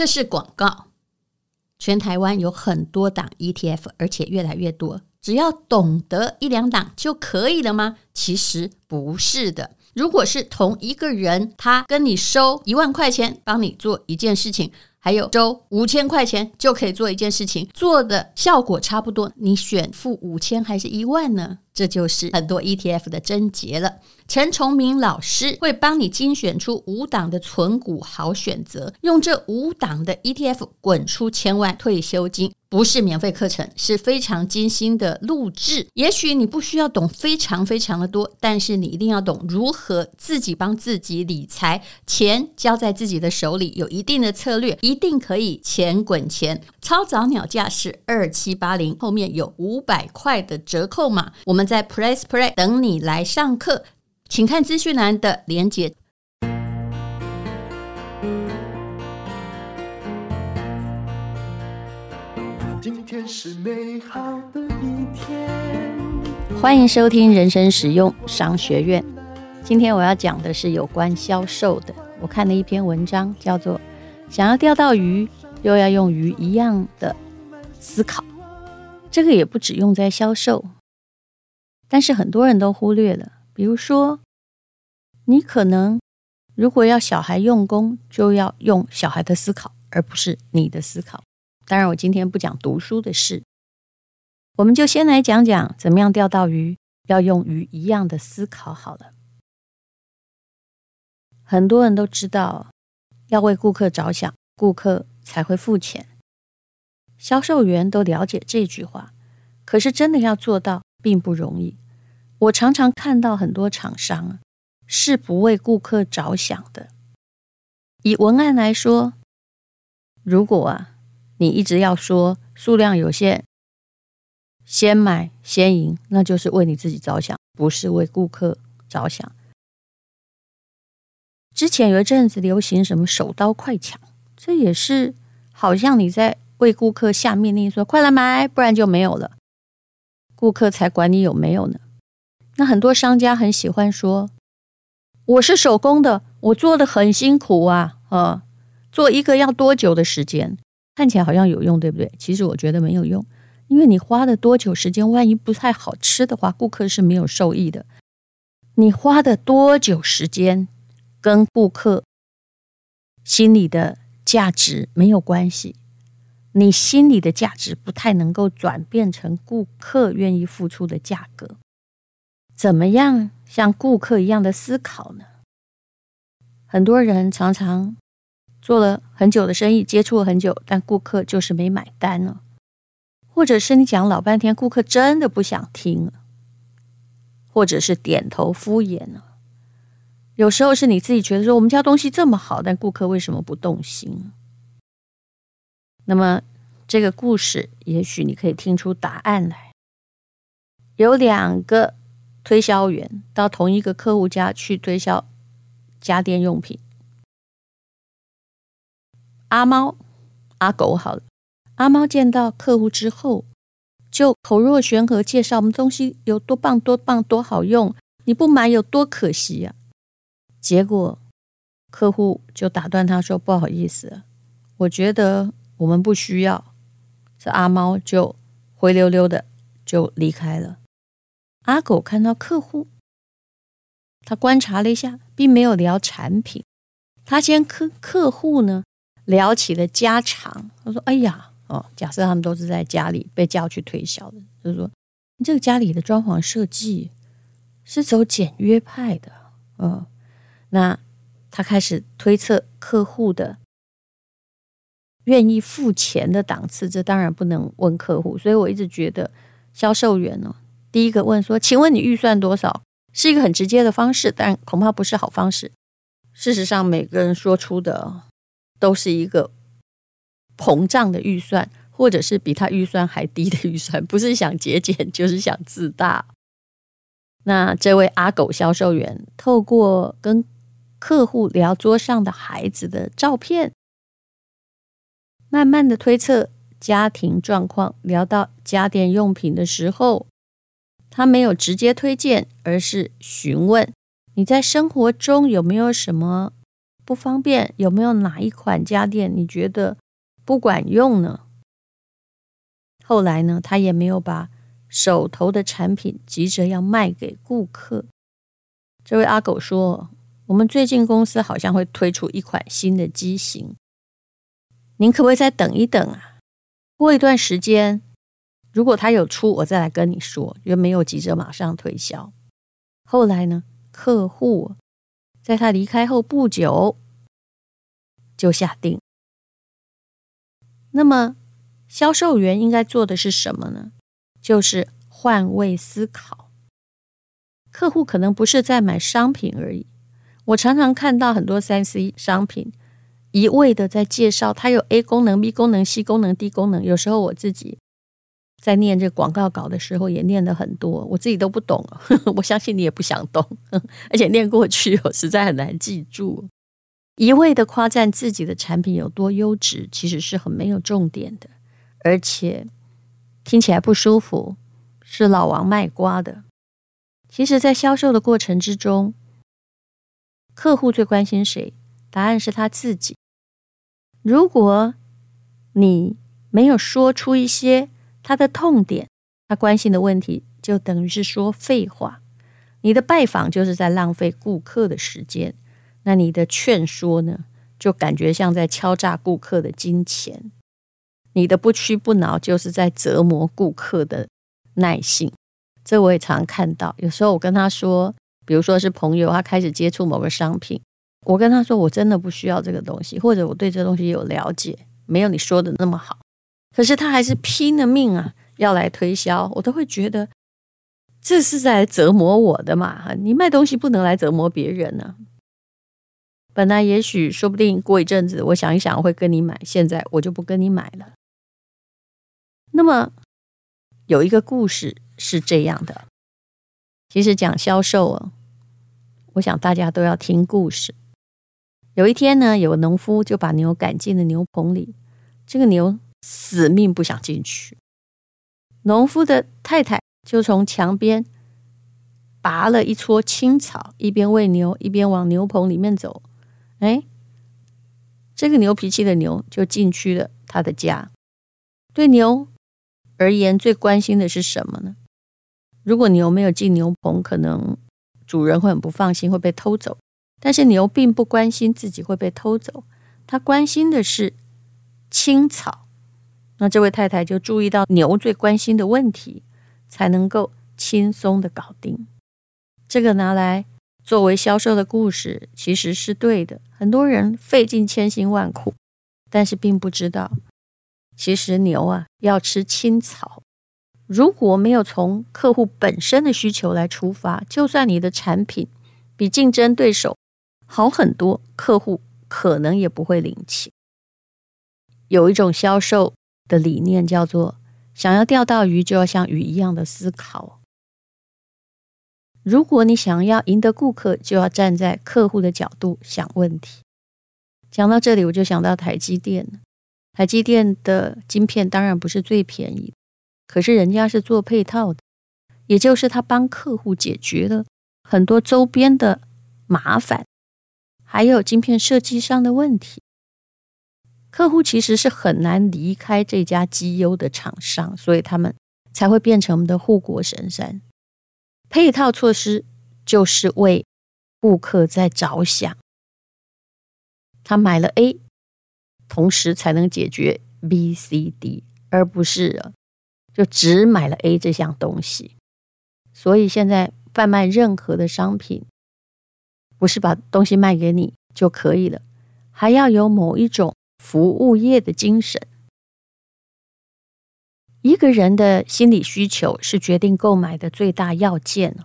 这是广告。全台湾有很多档 ETF，而且越来越多。只要懂得一两档就可以了吗？其实不是的。如果是同一个人，他跟你收一万块钱，帮你做一件事情。还有周五千块钱就可以做一件事情，做的效果差不多，你选付五千还是一万呢？这就是很多 ETF 的症结了。陈崇明老师会帮你精选出五档的存股好选择，用这五档的 ETF 滚出千万退休金。不是免费课程，是非常精心的录制。也许你不需要懂非常非常的多，但是你一定要懂如何自己帮自己理财，钱交在自己的手里，有一定的策略，一定可以钱滚钱。超早鸟价是二七八零，后面有五百块的折扣码。我们在 Press Play 等你来上课，请看资讯栏的连接。今天是美好的一天。欢迎收听人生实用商学院。今天我要讲的是有关销售的。我看了一篇文章，叫做《想要钓到鱼，又要用鱼一样的思考》。这个也不只用在销售，但是很多人都忽略了。比如说，你可能如果要小孩用功，就要用小孩的思考，而不是你的思考。当然，我今天不讲读书的事，我们就先来讲讲怎么样钓到鱼，要用鱼一样的思考好了。很多人都知道要为顾客着想，顾客才会付钱，销售员都了解这句话，可是真的要做到并不容易。我常常看到很多厂商是不为顾客着想的。以文案来说，如果啊。你一直要说数量有限，先买先赢，那就是为你自己着想，不是为顾客着想。之前有一阵子流行什么手刀快抢，这也是好像你在为顾客下命令说，快来买，不然就没有了。顾客才管你有没有呢。那很多商家很喜欢说，我是手工的，我做的很辛苦啊，啊，做一个要多久的时间？看起来好像有用，对不对？其实我觉得没有用，因为你花了多久时间，万一不太好吃的话，顾客是没有受益的。你花的多久时间，跟顾客心里的价值没有关系。你心里的价值不太能够转变成顾客愿意付出的价格。怎么样像顾客一样的思考呢？很多人常常。做了很久的生意，接触了很久，但顾客就是没买单呢，或者是你讲老半天，顾客真的不想听了，或者是点头敷衍了。有时候是你自己觉得说我们家东西这么好，但顾客为什么不动心？那么这个故事，也许你可以听出答案来。有两个推销员到同一个客户家去推销家电用品。阿猫、阿狗好了。阿猫见到客户之后，就口若悬河介绍我们东西有多棒、多棒、多好用，你不买有多可惜呀、啊。结果客户就打断他说：“不好意思，我觉得我们不需要。”这阿猫就灰溜溜的就离开了。阿狗看到客户，他观察了一下，并没有聊产品，他先客客户呢。聊起了家常，他说：“哎呀，哦，假设他们都是在家里被叫去推销的，就是说，你这个家里的装潢设计是走简约派的，嗯，那他开始推测客户的愿意付钱的档次，这当然不能问客户，所以我一直觉得销售员呢，第一个问说，请问你预算多少，是一个很直接的方式，但恐怕不是好方式。事实上，每个人说出的。”都是一个膨胀的预算，或者是比他预算还低的预算，不是想节俭，就是想自大。那这位阿狗销售员透过跟客户聊桌上的孩子的照片，慢慢的推测家庭状况。聊到家电用品的时候，他没有直接推荐，而是询问你在生活中有没有什么。不方便？有没有哪一款家电你觉得不管用呢？后来呢，他也没有把手头的产品急着要卖给顾客。这位阿狗说：“我们最近公司好像会推出一款新的机型，您可不可以再等一等啊？过一段时间，如果他有出，我再来跟你说，又没有急着马上推销。”后来呢，客户在他离开后不久就下定。那么，销售员应该做的是什么呢？就是换位思考。客户可能不是在买商品而已。我常常看到很多三 C 商品一味的在介绍，它有 A 功能、B 功能、C 功能、D 功能。有时候我自己。在念这广告稿的时候，也念了很多，我自己都不懂。我相信你也不想懂，而且念过去，我实在很难记住。一味的夸赞自己的产品有多优质，其实是很没有重点的，而且听起来不舒服，是老王卖瓜的。其实，在销售的过程之中，客户最关心谁？答案是他自己。如果你没有说出一些。他的痛点，他关心的问题，就等于是说废话。你的拜访就是在浪费顾客的时间，那你的劝说呢，就感觉像在敲诈顾客的金钱。你的不屈不挠，就是在折磨顾客的耐性。这我也常看到。有时候我跟他说，比如说是朋友，他开始接触某个商品，我跟他说我真的不需要这个东西，或者我对这东西有了解，没有你说的那么好。可是他还是拼了命啊，要来推销，我都会觉得这是在折磨我的嘛。你卖东西不能来折磨别人呢、本来也许说不定过一阵子，我想一想会跟你买，现在我就不跟你买了。那么有一个故事是这样的，其实讲销售啊，我想大家都要听故事。有一天呢，有个农夫就把牛赶进了牛棚里，这个牛。死命不想进去，农夫的太太就从墙边拔了一撮青草，一边喂牛，一边往牛棚里面走。哎，这个牛脾气的牛就进去了他的家。对牛而言，最关心的是什么呢？如果牛没有进牛棚，可能主人会很不放心，会被偷走。但是牛并不关心自己会被偷走，他关心的是青草。那这位太太就注意到牛最关心的问题，才能够轻松的搞定。这个拿来作为销售的故事，其实是对的。很多人费尽千辛万苦，但是并不知道，其实牛啊要吃青草。如果没有从客户本身的需求来出发，就算你的产品比竞争对手好很多，客户可能也不会领情。有一种销售。的理念叫做：想要钓到鱼，就要像鱼一样的思考。如果你想要赢得顾客，就要站在客户的角度想问题。讲到这里，我就想到台积电。台积电的晶片当然不是最便宜，可是人家是做配套的，也就是他帮客户解决了很多周边的麻烦，还有晶片设计上的问题。客户其实是很难离开这家绩优的厂商，所以他们才会变成我们的护国神山。配套措施就是为顾客在着想，他买了 A，同时才能解决 B、C、D，而不是就只买了 A 这项东西。所以现在贩卖任何的商品，不是把东西卖给你就可以了，还要有某一种。服务业的精神，一个人的心理需求是决定购买的最大要件。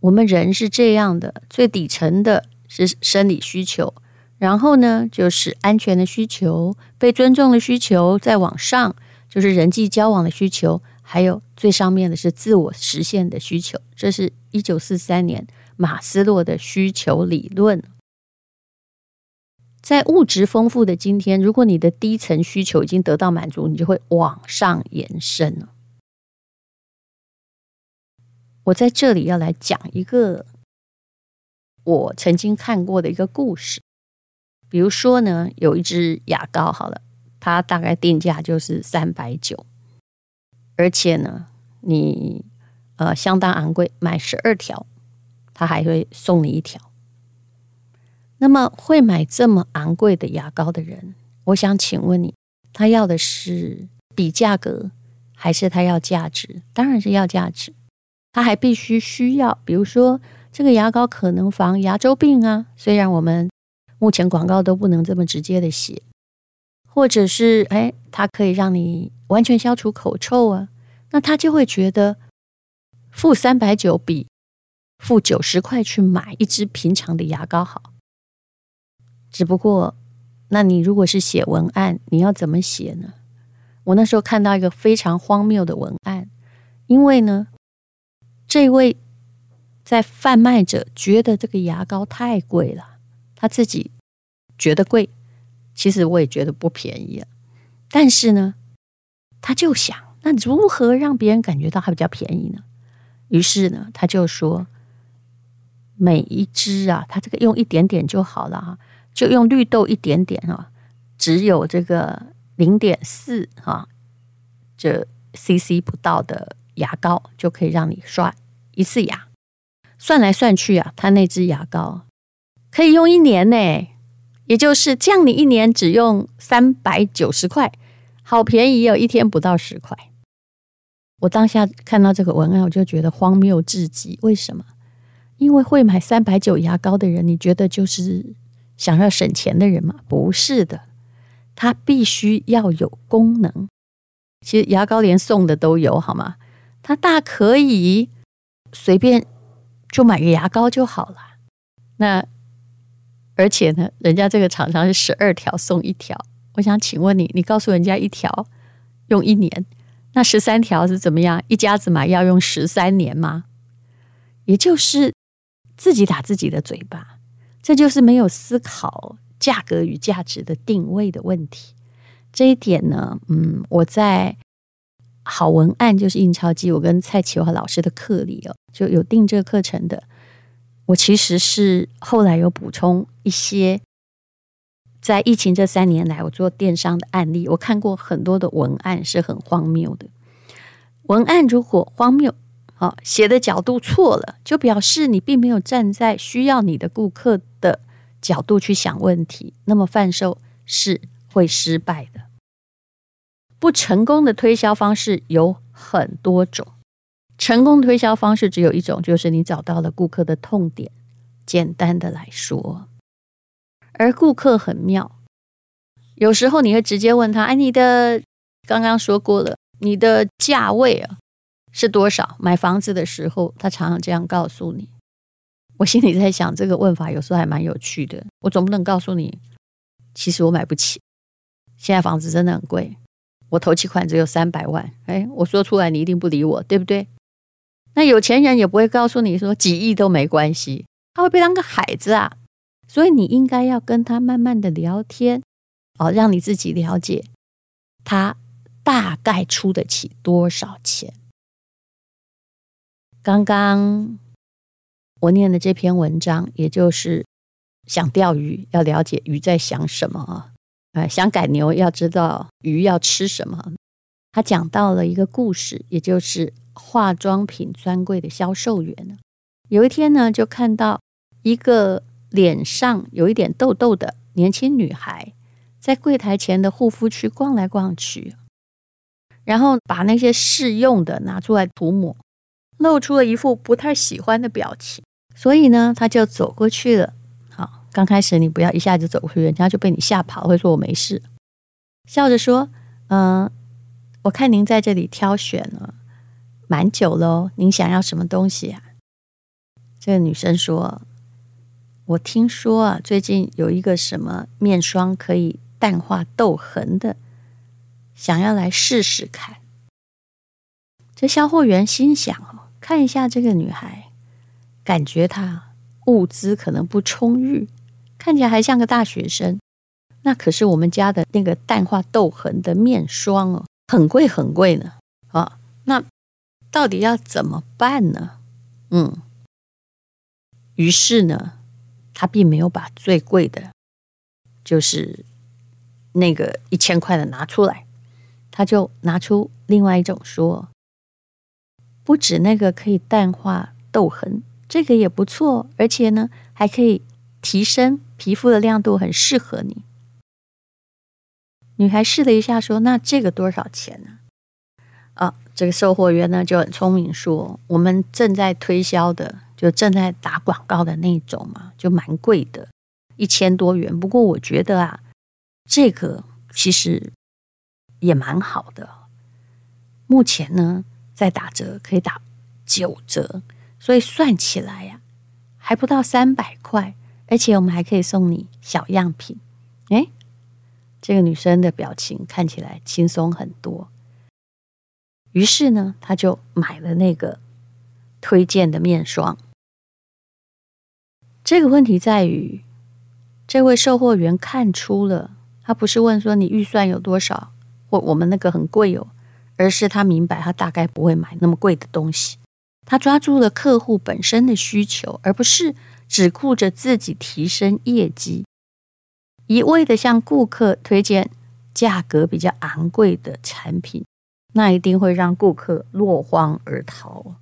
我们人是这样的，最底层的是生理需求，然后呢，就是安全的需求、被尊重的需求，再往上就是人际交往的需求，还有最上面的是自我实现的需求。这是一九四三年马斯洛的需求理论。在物质丰富的今天，如果你的低层需求已经得到满足，你就会往上延伸。我在这里要来讲一个我曾经看过的一个故事。比如说呢，有一支牙膏，好了，它大概定价就是三百九，而且呢，你呃相当昂贵，买十二条，它还会送你一条。那么会买这么昂贵的牙膏的人，我想请问你，他要的是比价格，还是他要价值？当然是要价值。他还必须需要，比如说这个牙膏可能防牙周病啊，虽然我们。目前广告都不能这么直接的写，或者是哎，它可以让你完全消除口臭啊，那他就会觉得付三百九比付九十块去买一支平常的牙膏好。只不过，那你如果是写文案，你要怎么写呢？我那时候看到一个非常荒谬的文案，因为呢，这位在贩卖者觉得这个牙膏太贵了。他自己觉得贵，其实我也觉得不便宜啊。但是呢，他就想，那如何让别人感觉到它比较便宜呢？于是呢，他就说，每一支啊，他这个用一点点就好了哈，就用绿豆一点点啊，只有这个零点四哈，这 CC 不到的牙膏就可以让你刷一次牙。算来算去啊，他那支牙膏。可以用一年呢，也就是这样，你一年只用三百九十块，好便宜哦，一天不到十块。我当下看到这个文案，我就觉得荒谬至极。为什么？因为会买三百九牙膏的人，你觉得就是想要省钱的人吗？不是的，他必须要有功能。其实牙膏连送的都有，好吗？他大可以随便就买个牙膏就好了。那。而且呢，人家这个厂商是十二条送一条。我想请问你，你告诉人家一条用一年，那十三条是怎么样？一家子买要用十三年吗？也就是自己打自己的嘴巴，这就是没有思考价格与价值的定位的问题。这一点呢，嗯，我在好文案就是印钞机，我跟蔡启华老师的课里哦，就有订这个课程的。我其实是后来有补充一些，在疫情这三年来，我做电商的案例，我看过很多的文案是很荒谬的。文案如果荒谬，啊，写的角度错了，就表示你并没有站在需要你的顾客的角度去想问题，那么贩售是会失败的。不成功的推销方式有很多种。成功推销方式只有一种，就是你找到了顾客的痛点。简单的来说，而顾客很妙，有时候你会直接问他：“哎，你的刚刚说过了，你的价位啊是多少？买房子的时候，他常常这样告诉你。”我心里在想，这个问法有时候还蛮有趣的。我总不能告诉你，其实我买不起，现在房子真的很贵，我头期款只有三百万。哎，我说出来你一定不理我，对不对？那有钱人也不会告诉你说几亿都没关系，他会被当个孩子啊。所以你应该要跟他慢慢的聊天，哦，让你自己了解他大概出得起多少钱。刚刚我念的这篇文章，也就是想钓鱼要了解鱼在想什么啊，想赶牛要知道鱼要吃什么。他讲到了一个故事，也就是。化妆品专柜的销售员，有一天呢，就看到一个脸上有一点痘痘的年轻女孩，在柜台前的护肤区逛来逛去，然后把那些试用的拿出来涂抹，露出了一副不太喜欢的表情。所以呢，他就走过去了。好，刚开始你不要一下子走过去，人家就被你吓跑，会说我没事，笑着说：“嗯、我看您在这里挑选了。”蛮久喽，您想要什么东西啊？这个女生说：“我听说啊，最近有一个什么面霜可以淡化痘痕的，想要来试试看。”这销货员心想：“哦，看一下这个女孩，感觉她物资可能不充裕，看起来还像个大学生。那可是我们家的那个淡化痘痕的面霜哦，很贵很贵呢。啊，那。”到底要怎么办呢？嗯，于是呢，他并没有把最贵的，就是那个一千块的拿出来，他就拿出另外一种说，不止那个可以淡化痘痕，这个也不错，而且呢还可以提升皮肤的亮度，很适合你。女孩试了一下，说：“那这个多少钱呢？”啊，这个售货员呢就很聪明，说：“我们正在推销的，就正在打广告的那种嘛，就蛮贵的，一千多元。不过我觉得啊，这个其实也蛮好的。目前呢在打折，可以打九折，所以算起来呀，还不到三百块，而且我们还可以送你小样品。”诶。这个女生的表情看起来轻松很多，于是呢，她就买了那个推荐的面霜。这个问题在于，这位售货员看出了，他不是问说你预算有多少，或我们那个很贵哦，而是他明白他大概不会买那么贵的东西。他抓住了客户本身的需求，而不是只顾着自己提升业绩。一味的向顾客推荐价格比较昂贵的产品，那一定会让顾客落荒而逃。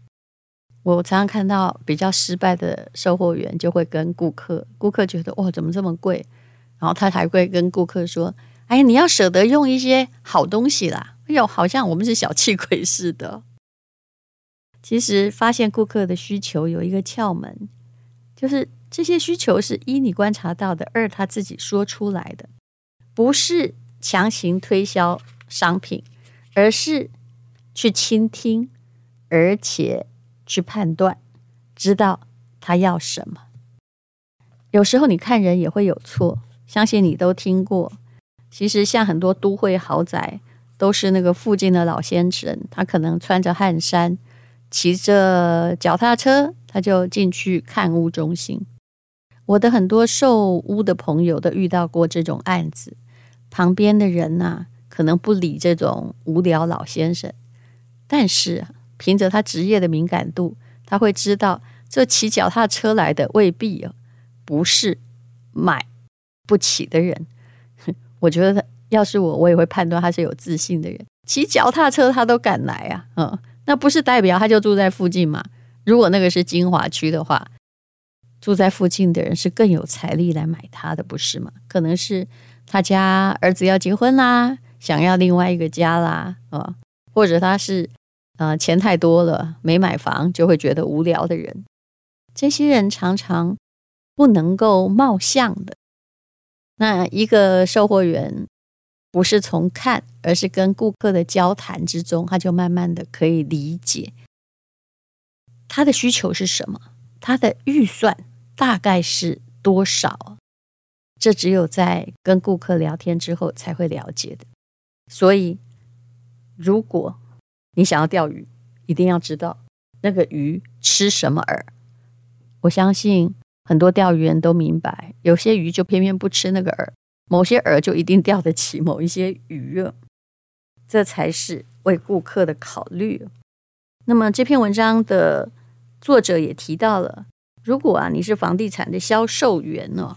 我常常看到比较失败的售货员，就会跟顾客，顾客觉得哇，怎么这么贵？然后他还会跟顾客说：“哎，你要舍得用一些好东西啦。”哎呦，好像我们是小气鬼似的。其实发现顾客的需求有一个窍门，就是。这些需求是一你观察到的，二他自己说出来的，不是强行推销商品，而是去倾听，而且去判断，知道他要什么。有时候你看人也会有错，相信你都听过。其实像很多都会豪宅，都是那个附近的老先生，他可能穿着汗衫，骑着脚踏车，他就进去看屋中心。我的很多售屋的朋友都遇到过这种案子，旁边的人呐、可能不理这种无聊老先生，但是凭着他职业的敏感度，他会知道这骑脚踏车来的未必哦，不是买不起的人。我觉得要是我，我也会判断他是有自信的人，骑脚踏车他都敢来啊，嗯，那不是代表他就住在附近嘛？如果那个是精华区的话。住在附近的人是更有财力来买它的，不是吗？可能是他家儿子要结婚啦，想要另外一个家啦，啊，或者他是呃钱太多了没买房就会觉得无聊的人，这些人常常不能够貌相的。那一个售货员不是从看，而是跟顾客的交谈之中，他就慢慢的可以理解他的需求是什么，他的预算。大概是多少？这只有在跟顾客聊天之后才会了解的。所以，如果你想要钓鱼，一定要知道那个鱼吃什么饵。我相信很多钓鱼人都明白，有些鱼就偏偏不吃那个饵，某些饵就一定钓得起某一些鱼。这才是为顾客的考虑。那么这篇文章的作者也提到了。如果啊，你是房地产的销售员呢，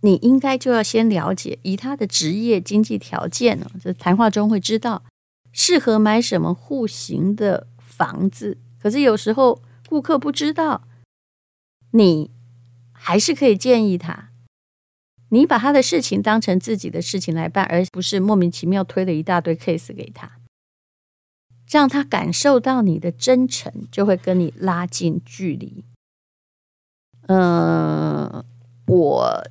你应该就要先了解，以他的职业经济条件呢，这谈话中会知道适合买什么户型的房子。可是有时候顾客不知道，你还是可以建议他，你把他的事情当成自己的事情来办，而不是莫名其妙推了一大堆 case 给他，这样他感受到你的真诚，就会跟你拉近距离。嗯，我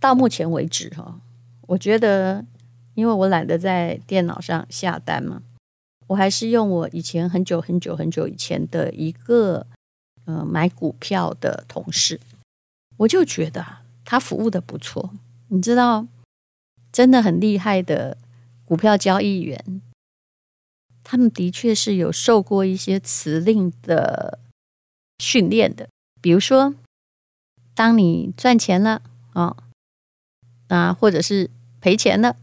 到目前为止哈，我觉得，因为我懒得在电脑上下单嘛，我还是用我以前很久很久很久以前的一个呃买股票的同事，我就觉得他服务的不错。你知道，真的很厉害的股票交易员，他们的确是有受过一些辞令的训练的，比如说。当你赚钱了啊，啊，或者是赔钱了，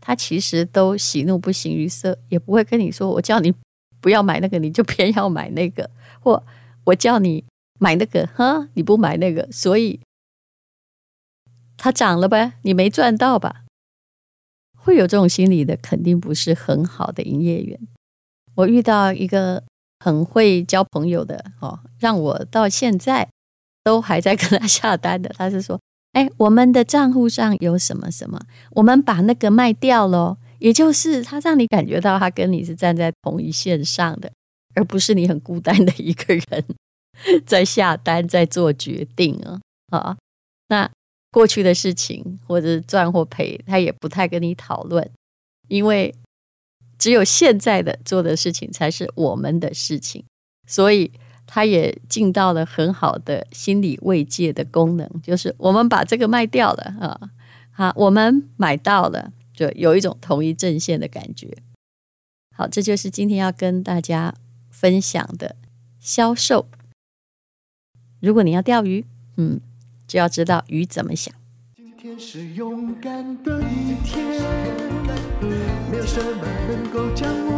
他其实都喜怒不形于色，也不会跟你说：“我叫你不要买那个，你就偏要买那个；或我叫你买那个，哈，你不买那个。”所以它涨了呗，你没赚到吧？会有这种心理的，肯定不是很好的营业员。我遇到一个很会交朋友的哦，让我到现在都还在跟他下单的。他是说：“哎，我们的账户上有什么什么，我们把那个卖掉喽。”也就是他让你感觉到他跟你是站在同一线上的，而不是你很孤单的一个人 在下单，在做决定啊。啊，那过去的事情或者赚或赔，他也不太跟你讨论，因为。只有现在的做的事情才是我们的事情，所以他也尽到了很好的心理慰藉的功能，就是我们把这个卖掉了啊，好，我们买到了，就有一种同一阵线的感觉。好，这就是今天要跟大家分享的销售。如果你要钓鱼，嗯，就要知道鱼怎么想。今天是勇敢的一天。没有什么能够将我